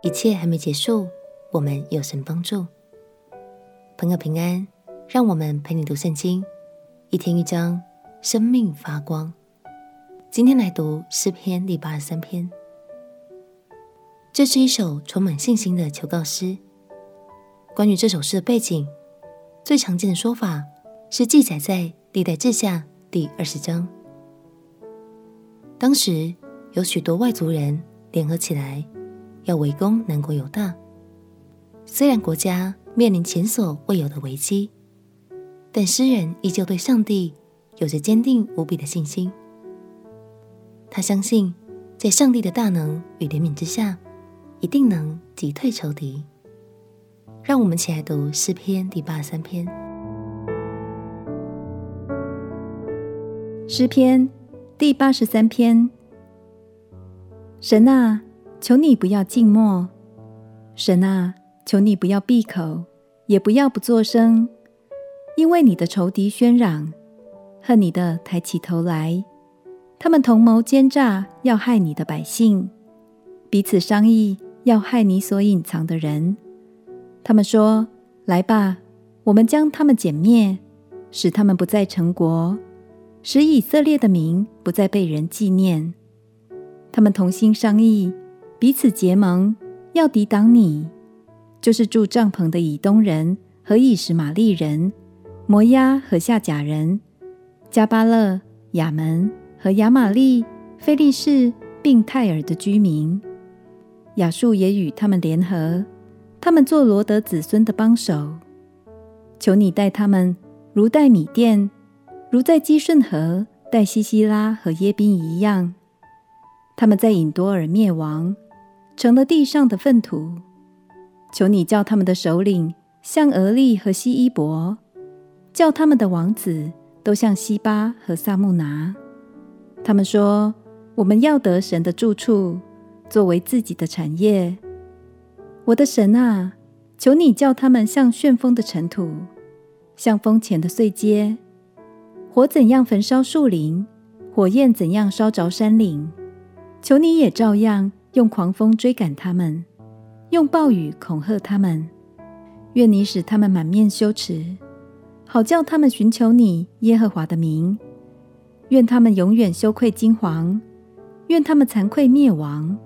一切还没结束，我们有神帮助。朋友平安，让我们陪你读圣经，一天一章，生命发光。今天来读诗篇第八十三篇。这是一首充满信心的求告诗。关于这首诗的背景，最常见的说法是记载在历代志下第二十章。当时有许多外族人联合起来。要围攻南国犹大，虽然国家面临前所未有的危机，但诗人依旧对上帝有着坚定无比的信心。他相信，在上帝的大能与怜悯之下，一定能击退仇敌。让我们起来读诗篇第八十三篇。诗篇第八十三篇，神啊！求你不要静默，神啊，求你不要闭口，也不要不作声，因为你的仇敌喧嚷，恨你的抬起头来，他们同谋奸诈，要害你的百姓，彼此商议，要害你所隐藏的人。他们说：“来吧，我们将他们剪灭，使他们不再成国，使以色列的名不再被人纪念。”他们同心商议。彼此结盟，要抵挡你，就是住帐篷的以东人和以实玛利人、摩押和夏甲人、加巴勒、亚门和亚玛利、菲利士，并泰尔的居民。亚述也与他们联合，他们做罗得子孙的帮手。求你待他们如待米甸，如在基顺河待西西拉和耶宾一样。他们在引多尔灭亡。成了地上的粪土，求你叫他们的首领像俄利和西伊伯，叫他们的王子都像西巴和撒木拿。他们说：“我们要得神的住处，作为自己的产业。”我的神啊，求你叫他们像旋风的尘土，像风前的碎秸。火怎样焚烧树林，火焰怎样烧着山岭，求你也照样。用狂风追赶他们，用暴雨恐吓他们。愿你使他们满面羞耻，好叫他们寻求你耶和华的名。愿他们永远羞愧惊惶，愿他们惭愧灭亡，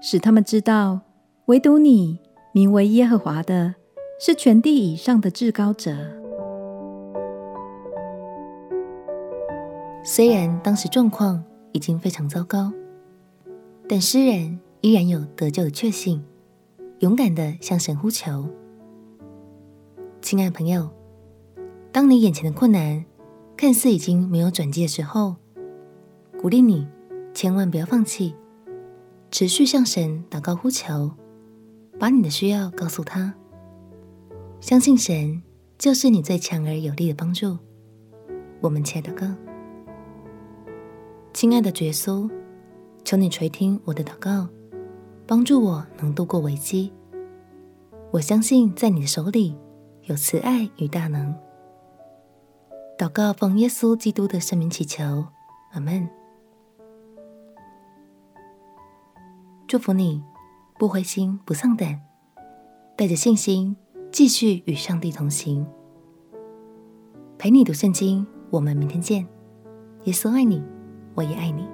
使他们知道，唯独你名为耶和华的，是全地以上的至高者。虽然当时状况已经非常糟糕。但诗人依然有得救的确信，勇敢地向神呼求。亲爱的朋友，当你眼前的困难看似已经没有转机的时候，鼓励你千万不要放弃，持续向神祷告呼求，把你的需要告诉他，相信神就是你最强而有力的帮助。我们且祷告，亲爱的耶稣。求你垂听我的祷告，帮助我能度过危机。我相信在你的手里有慈爱与大能。祷告奉耶稣基督的圣名祈求，阿门。祝福你，不灰心，不丧胆，带着信心继续与上帝同行。陪你读圣经，我们明天见。耶稣爱你，我也爱你。